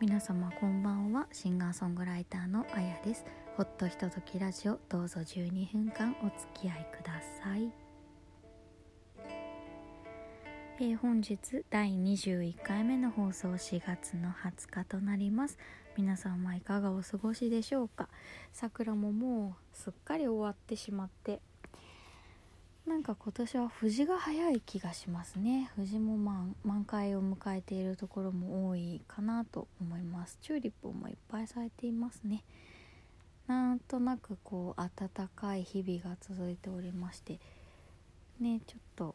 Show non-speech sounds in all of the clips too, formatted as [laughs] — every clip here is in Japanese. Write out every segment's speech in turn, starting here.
皆様こんばんは。シンガーソングライターのあやです。ほっとひとときラジオどうぞ12分間お付き合いください、えー、本日第21回目の放送4月の20日となります。皆さんはいかがお過ごしでしょうか？桜ももうすっかり終わってしまってなんか今年は藤が早い気がしますね。藤も満満開を迎えているところも多いかなと思います。チューリップもいっぱい咲いていますね。なんとなくこう暖かい日々が続いておりましてねちょっと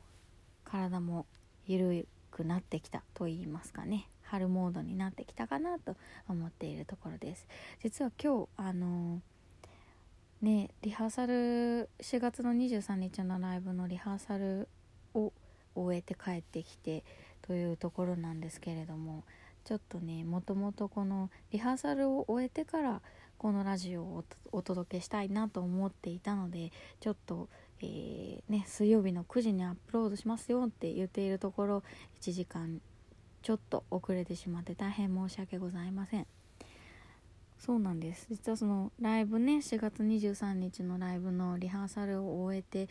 体も緩くなってきたと言いますかね。春モードになってきたかなと思っているところです。実は今日あのーねリハーサル4月の23日のライブのリハーサルを終えて帰ってきてというところなんですけれどもちょっとねもともとこのリハーサルを終えてからこのラジオをお届けしたいなと思っていたのでちょっと、えー、ね、水曜日の9時にアップロードしますよって言っているところ1時間ちょっと遅れてしまって大変申し訳ございません。そうなんです。実はそのライブね4月23日のライブのリハーサルを終えて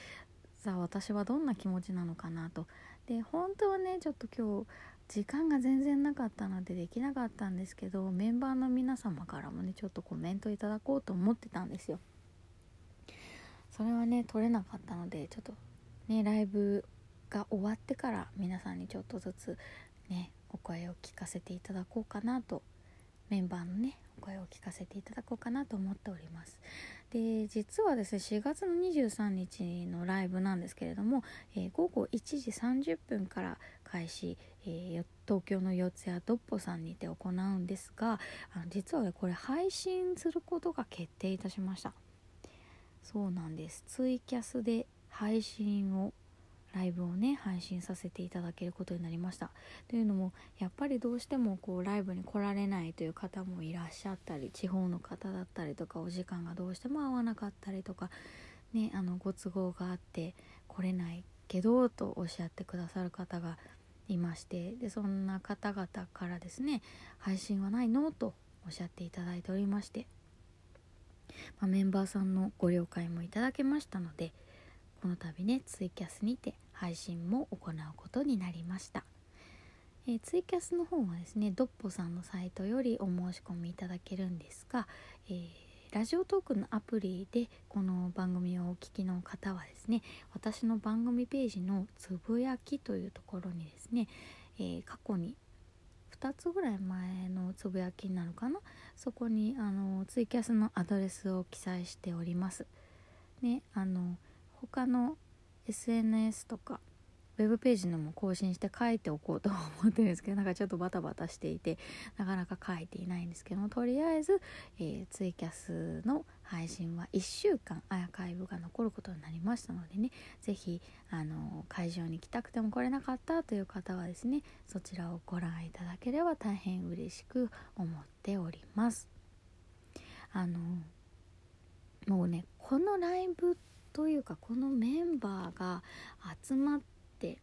さあ私はどんな気持ちなのかなと。で本当はねちょっと今日時間が全然なかったのでできなかったんですけどメンバーの皆様からもねちょっとコメントいただこうと思ってたんですよ。それはね取れなかったのでちょっとねライブが終わってから皆さんにちょっとずつねお声を聞かせていただこうかなとメンバーのね声を聞かせていただこうかなと思っております。で実はですね4月の23日のライブなんですけれども、えー、午後1時30分から開始、えー、東京の四谷ドッポさんにて行うんですがあの実はねこれ配信することが決定いたしました。そうなんです。ツイキャスで配信をライブをね配信させていただけることになりました。というのもやっぱりどうしてもこうライブに来られないという方もいらっしゃったり地方の方だったりとかお時間がどうしても合わなかったりとかねあのご都合があって来れないけどとおっしゃってくださる方がいましてでそんな方々からですね配信はないのとおっしゃっていただいておりまして、まあ、メンバーさんのご了解もいただけましたのでこの度ねツイキャスにて配信も行うことになりました、えー、ツイキャスの方はですねドッポさんのサイトよりお申し込みいただけるんですが、えー、ラジオトークのアプリでこの番組をお聴きの方はですね私の番組ページのつぶやきというところにですね、えー、過去に2つぐらい前のつぶやきになのかな？そこにあのツイキャスのアドレスを記載しております。ねあの他の SNS とかウェブページのも更新して書いておこうと思ってるんですけど [laughs] なんかちょっとバタバタしていてなかなか書いていないんですけどもとりあえず、えー、ツイキャスの配信は1週間アーカイブが残ることになりましたのでね是非あの会場に来たくても来れなかったという方はですねそちらをご覧いただければ大変嬉しく思っております。あのもうねこのライブってというかこのメンバーが集まって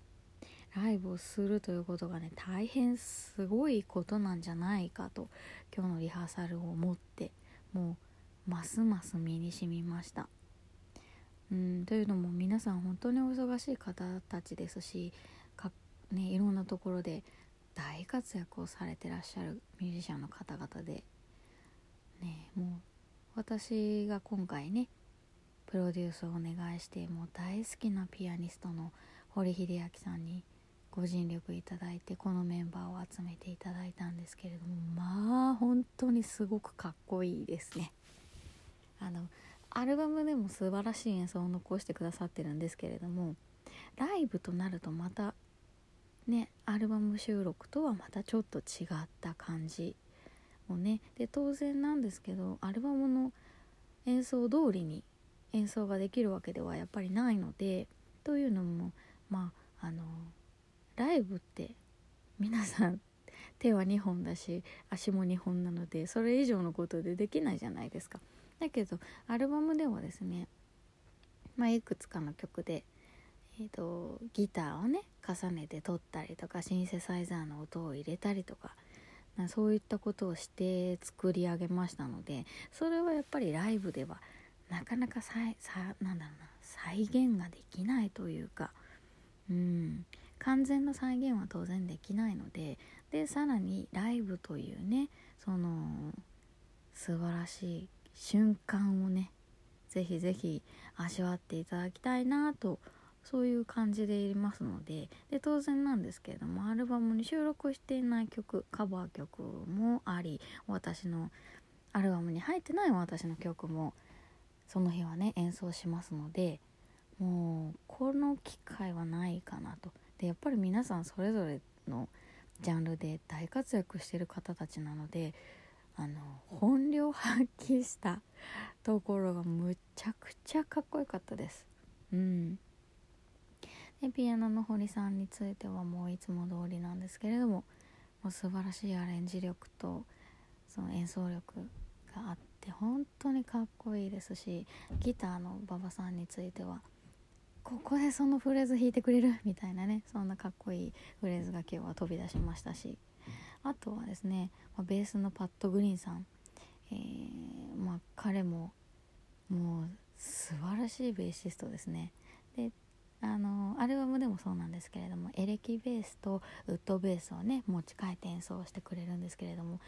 ライブをするということがね大変すごいことなんじゃないかと今日のリハーサルを思ってもうますます身にしみました。うんというのも皆さん本当にお忙しい方たちですしか、ね、いろんなところで大活躍をされてらっしゃるミュージシャンの方々で、ね、もう私が今回ねプロデュースをお願いしてもう大好きなピアニストの堀秀明さんにご尽力いただいてこのメンバーを集めていただいたんですけれどもまあ本当にすごくかっこいいですね。あのアルバムでも素晴らしい演奏を残してくださってるんですけれどもライブとなるとまたねアルバム収録とはまたちょっと違った感じをね。で当然なんですけどアルバムの演奏通りに演奏ができるわけではやっぱりないのでというのもまああのライブって皆さん手は2本だし足も2本なのでそれ以上のことでできないじゃないですか。だけどアルバムではですね、まあ、いくつかの曲で、えーと、ギターをね重ねて撮ったりとかシンセサイザーの音を入れたりとかそういったことをして作り上げましたのでそれはやっぱりライブではなかなか再さなんだろうな再現ができないというか、うん、完全な再現は当然できないのででさらにライブというねその素晴らしい瞬間をねぜひぜひ味わっていただきたいなとそういう感じでいますのでで当然なんですけれどもアルバムに収録していない曲カバー曲もあり私のアルバムに入ってない私の曲もその日はね演奏しますのでもうこの機会はないかなと。でやっぱり皆さんそれぞれのジャンルで大活躍してる方たちなのであの本領発揮したところがむちゃくちゃかっこよかったです。うん。でピアノの堀さんについてはもういつも通りなんですけれどももう素晴らしいアレンジ力とその演奏力があって本当にかっこいいですしギターの馬場さんについてはここでそのフレーズ弾いてくれるみたいなねそんなかっこいいフレーズが今日は飛び出しましたしあとはですね、ベースのパッド・グリーンさん、えー、まあ、彼ももう素晴らしいベーシストですね。であのアルバムでもそうなんですけれどもエレキベースとウッドベースをね持ち帰って演奏してくれるんですけれども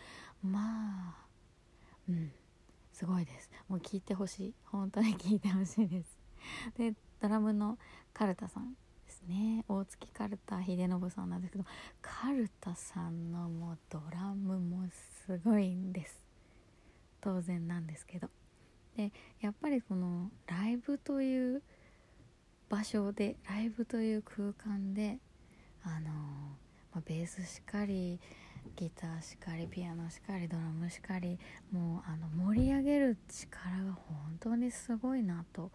まあうん。すごいです。もう聴いてほしい。本当に聴いてほしいです。[laughs] でドラムのカルタさんですね。大月カルタ秀信さんなんですけどカルタさんのもうドラムもすごいんです。当然なんですけど。でやっぱりこのライブという場所でライブという空間であのまあ、ベースしかりギターしかりピアノしかりドラムしかりもうあの盛り上げる力が本当にすごいなと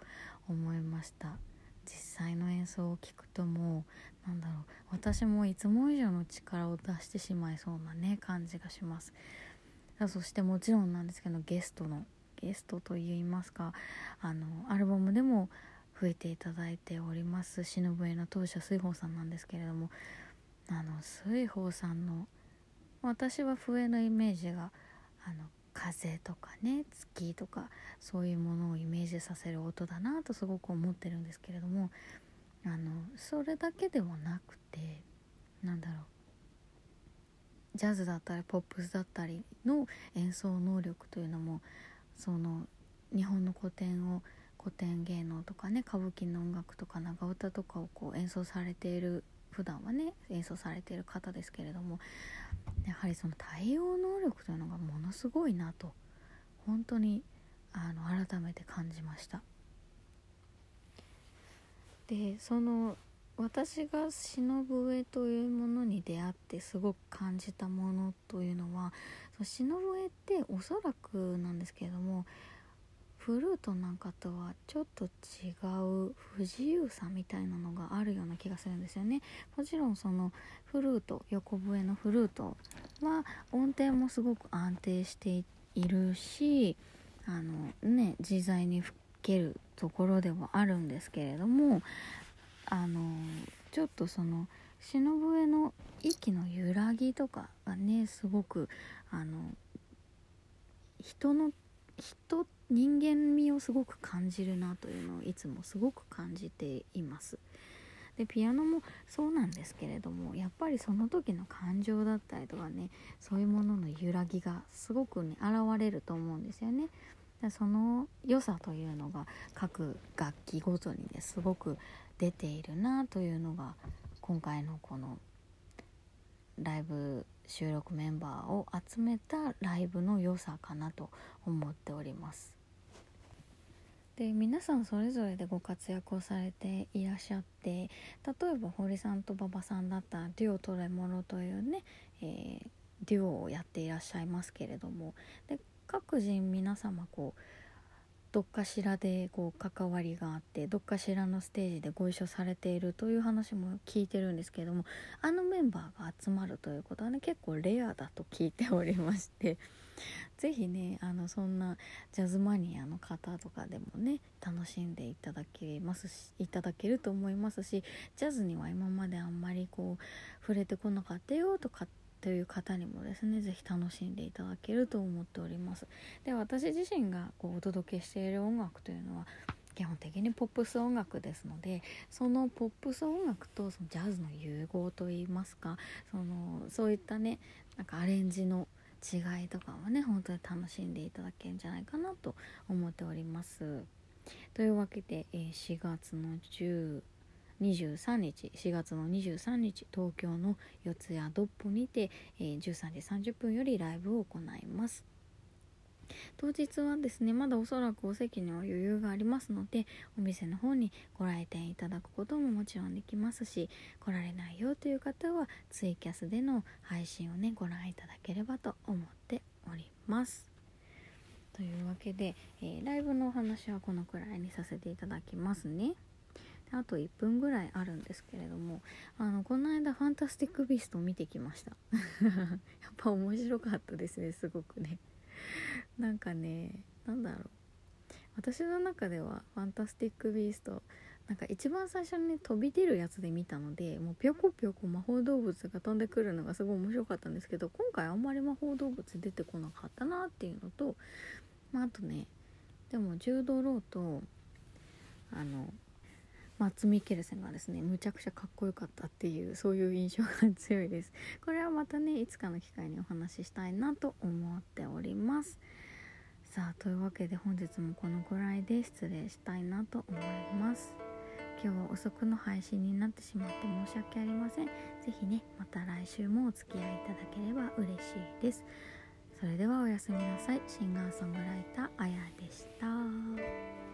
思いました。実際の演奏を聴くともうなんだろう私もいつも以上の力を出してしまいそうなね感じがします。そしてもちろんなんですけどゲストのゲストといいますかあのアルバムでも増えていただいております忍笛の当社水宝さんなんですけれどもあの水宝さんの私は笛のイメージがあの風とかね月とかそういうものをイメージさせる音だなとすごく思ってるんですけれどもあのそれだけではなくてなんだろうジャズだったりポップスだったりの演奏能力というのもその日本の古典を古典芸能とかね歌舞伎の音楽とか長唄とかをこう演奏されている普段はね演奏されている方ですけれどもやはりその対応能力というのがものすごいなと本当にあの改めて感じました。でその私が忍笛というものに出会ってすごく感じたものというのはその忍笛っておそらくなんですけれどもフルートなんかとはちょっと違う不自由さみたいなのがあるような気がするんですよね。もちろんそのフルート横笛のフルートは音程もすごく安定しているしあのね自在に吹けるところではあるんですけれどもあのちょっとその篠笛の息の揺らぎとかがねすごくあの人の人人間味をすごく感じるなというのをいつもすごく感じています。でピアノもそうなんですけれどもやっぱりその時の感情だったりとかねそういうものの揺らぎがすごくね現れると思うんですよね。でその良さというのが各楽器ごとにねすごく出ているなというのが今回のこのライブ収録メンバーを集めたライブの良さかなと思っております。で皆さんそれぞれでご活躍をされていらっしゃって例えば堀さんと馬場さんだったらデュオトレモロというね、えー、デュオをやっていらっしゃいますけれどもで各人皆様こうどっかしらでこう関わりがあってどっかしらのステージでご一緒されているという話も聞いてるんですけどもあのメンバーが集まるということはね結構レアだと聞いておりまして [laughs] 是非ねあのそんなジャズマニアの方とかでもね楽しんでいただけますしいただけると思いますしジャズには今まであんまりこう触れてこなかったよとかってという方にもですね是非楽しんでいただけると思っておりますで私自身がこうお届けしている音楽というのは基本的にポップス音楽ですのでそのポップス音楽とそのジャズの融合といいますかそのそういったねなんかアレンジの違いとかはね本当に楽しんでいただけるんじゃないかなと思っております。というわけで、え、4月の10 23日4月の23日東京の四谷ドッポにて、えー、13時30分よりライブを行います。当日はですねまだおそらくお席には余裕がありますのでお店の方にご来店いただくことももちろんできますし来られないよという方はツイキャスでの配信をねご覧いただければと思っております。というわけで、えー、ライブのお話はこのくらいにさせていただきますね。あと1分ぐらいあるんですけれどもあのこの間「ファンタスティック・ビースト」を見てきました。[laughs] やっぱ面白かったですねすごくね。なんかねなんだろう。私の中では「ファンタスティック・ビースト」なんか一番最初にね飛び出るやつで見たのでもうぴょこぴょこ魔法動物が飛んでくるのがすごい面白かったんですけど今回あんまり魔法動物出てこなかったなっていうのと、まあ、あとねでも柔道ローとあのマッツ・ミケルセンがですねむちゃくちゃかっこよかったっていうそういう印象が強いです。これはまたねいつかの機会にお話ししたいなと思っております。さあというわけで本日もこのくらいで失礼したいなと思います。今日は遅くの配信になってしまって申し訳ありません。是非ねまた来週もお付き合いいただければ嬉しいです。それではおやすみなさい。シンガーソングライターあやでした。